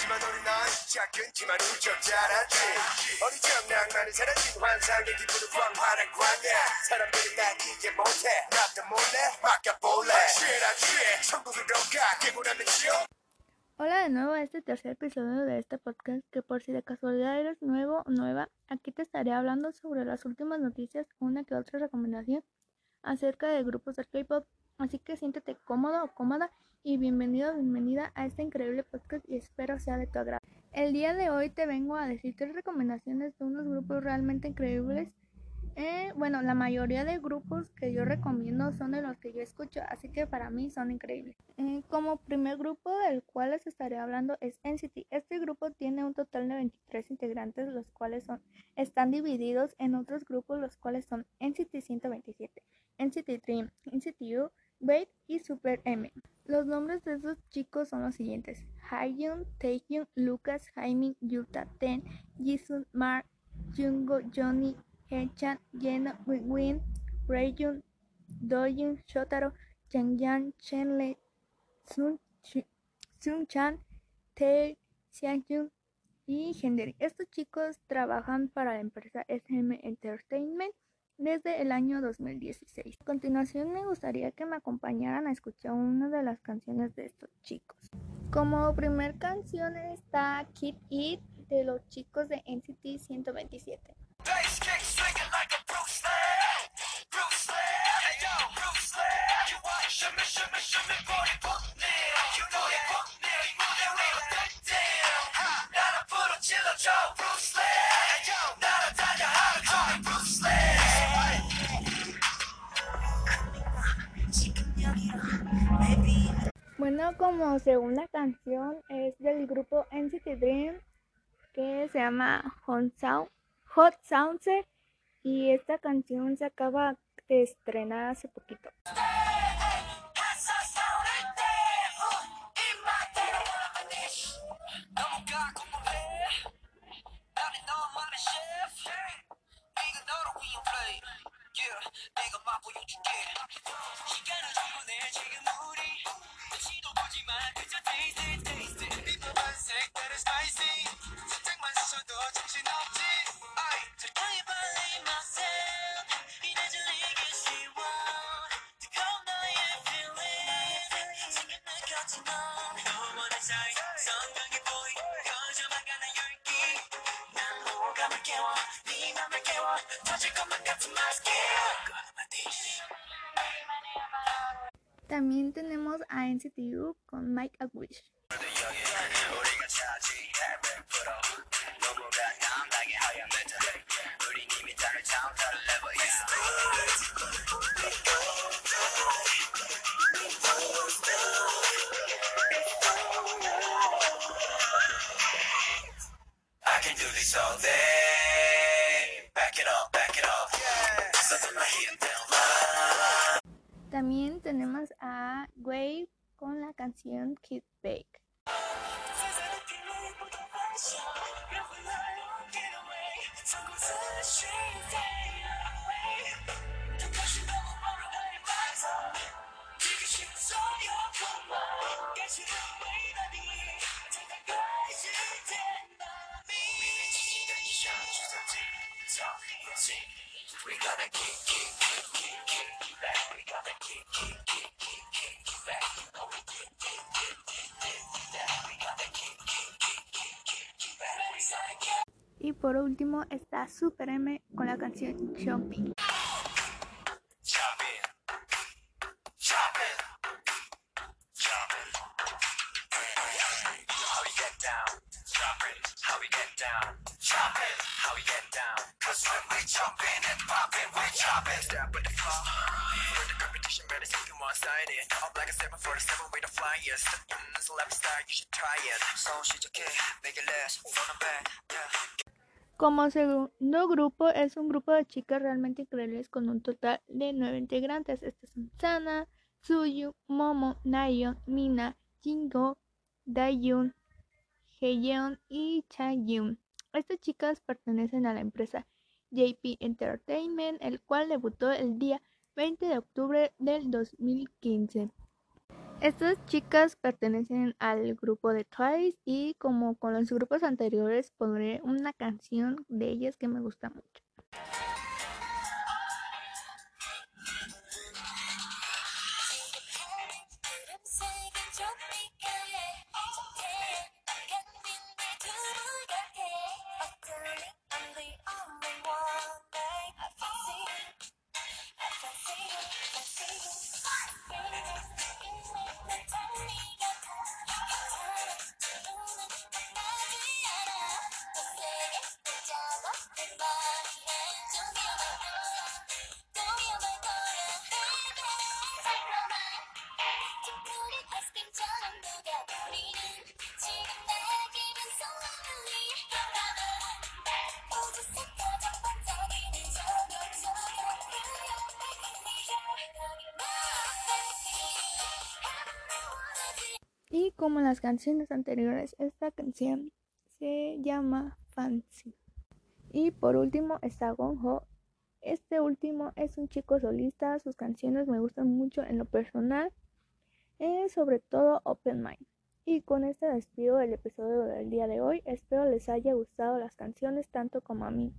하지만 우리 넌 작은지만 우적 잘하지 어리적 낭만이 사라진 환상의 기분은 광활한 광야 사람들이 날 이해 못해 나도 몰래 막아볼래 취해라 취해 천국으로 가 깨고 나면 지옥 Hola de nuevo a este tercer episodio de este podcast que por si de casualidad eres nuevo o nueva, aquí te estaré hablando sobre las últimas noticias, una que otra recomendación acerca de grupos de K-pop, así que siéntete cómodo o cómoda y bienvenido o bienvenida a este increíble podcast y espero sea de tu agrado. El día de hoy te vengo a decir tres recomendaciones de unos grupos realmente increíbles eh, bueno, la mayoría de grupos que yo recomiendo son de los que yo escucho, así que para mí son increíbles. Eh, como primer grupo del cual les estaré hablando es NCT. Este grupo tiene un total de 23 integrantes, los cuales son, están divididos en otros grupos, los cuales son NCT 127, NCT Dream, NCT U, Wave y Super M. Los nombres de estos chicos son los siguientes: Haeyoung, Taehyung, Lucas, Jaime, Yuta, Ten, Jisoo, Mark, Jungo, Johnny, Hechan, Yen, Win, Rayun, Doyun, Shotaro, Changyan, Chenle, Sun, Sun Chan, Tae, Xiangyun y Gendry. Estos chicos trabajan para la empresa SM Entertainment desde el año 2016. A continuación me gustaría que me acompañaran a escuchar una de las canciones de estos chicos. Como primer canción está Kid It de los chicos de NCT 127. Bueno, como segunda canción es del grupo NCT Dream que se llama Hot Sound, Hot Sounds y esta canción se acaba de estrenar hace poquito. 깨워 네 맘을 깨워 터질 것만 같은 my skin Gonna my dish También tenemos a NCTU con Mike Aguish. También tenemos canción Kid Bake. We gotta kick, por último está Super M con la canción Jumping. Como segundo grupo es un grupo de chicas realmente increíbles con un total de nueve integrantes. Estas son Sana, Suyu, Momo, Nayeon, Mina, Jingo, Daeyoon, Heyeon y Chaeyoung. Estas chicas pertenecen a la empresa JP Entertainment, el cual debutó el día 20 de octubre del 2015. Estas chicas pertenecen al grupo de Twice y como con los grupos anteriores pondré una canción de ellas que me gusta mucho. Como las canciones anteriores, esta canción se llama Fancy. Y por último está Gonjo. Este último es un chico solista, sus canciones me gustan mucho en lo personal, es sobre todo Open Mind. Y con este despido del episodio del día de hoy, espero les haya gustado las canciones tanto como a mí.